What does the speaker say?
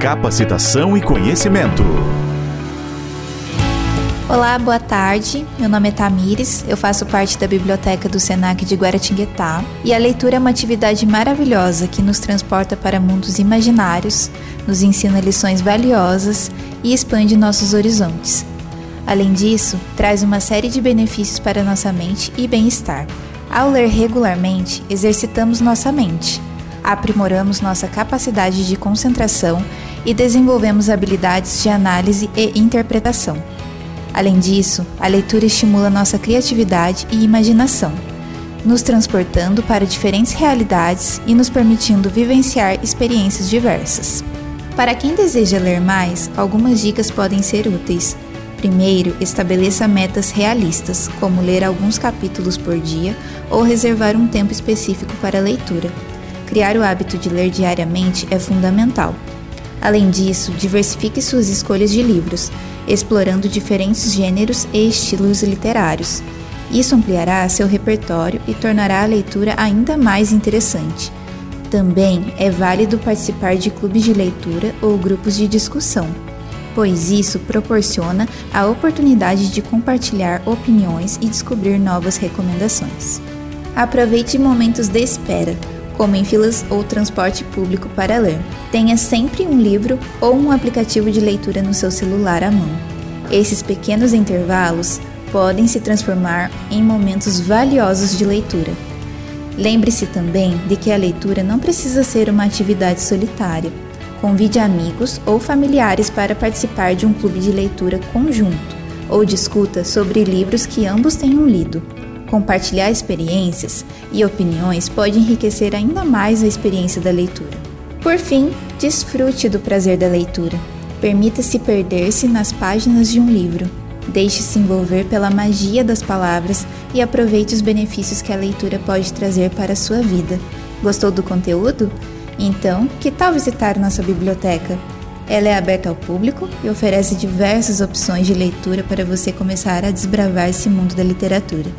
capacitação e conhecimento. Olá, boa tarde. Meu nome é Tamires, eu faço parte da biblioteca do Senac de Guaratinguetá e a leitura é uma atividade maravilhosa que nos transporta para mundos imaginários, nos ensina lições valiosas e expande nossos horizontes. Além disso, traz uma série de benefícios para nossa mente e bem-estar. Ao ler regularmente, exercitamos nossa mente, aprimoramos nossa capacidade de concentração e desenvolvemos habilidades de análise e interpretação. Além disso, a leitura estimula nossa criatividade e imaginação, nos transportando para diferentes realidades e nos permitindo vivenciar experiências diversas. Para quem deseja ler mais, algumas dicas podem ser úteis. Primeiro, estabeleça metas realistas, como ler alguns capítulos por dia ou reservar um tempo específico para a leitura. Criar o hábito de ler diariamente é fundamental. Além disso, diversifique suas escolhas de livros, explorando diferentes gêneros e estilos literários. Isso ampliará seu repertório e tornará a leitura ainda mais interessante. Também é válido participar de clubes de leitura ou grupos de discussão, pois isso proporciona a oportunidade de compartilhar opiniões e descobrir novas recomendações. Aproveite momentos de espera, como em filas ou transporte público para ler. Tenha sempre um livro ou um aplicativo de leitura no seu celular à mão. Esses pequenos intervalos podem se transformar em momentos valiosos de leitura. Lembre-se também de que a leitura não precisa ser uma atividade solitária. Convide amigos ou familiares para participar de um clube de leitura conjunto ou discuta sobre livros que ambos tenham lido. Compartilhar experiências e opiniões pode enriquecer ainda mais a experiência da leitura. Por fim, desfrute do prazer da leitura. Permita-se perder-se nas páginas de um livro. Deixe-se envolver pela magia das palavras e aproveite os benefícios que a leitura pode trazer para a sua vida. Gostou do conteúdo? Então, que tal visitar nossa biblioteca? Ela é aberta ao público e oferece diversas opções de leitura para você começar a desbravar esse mundo da literatura.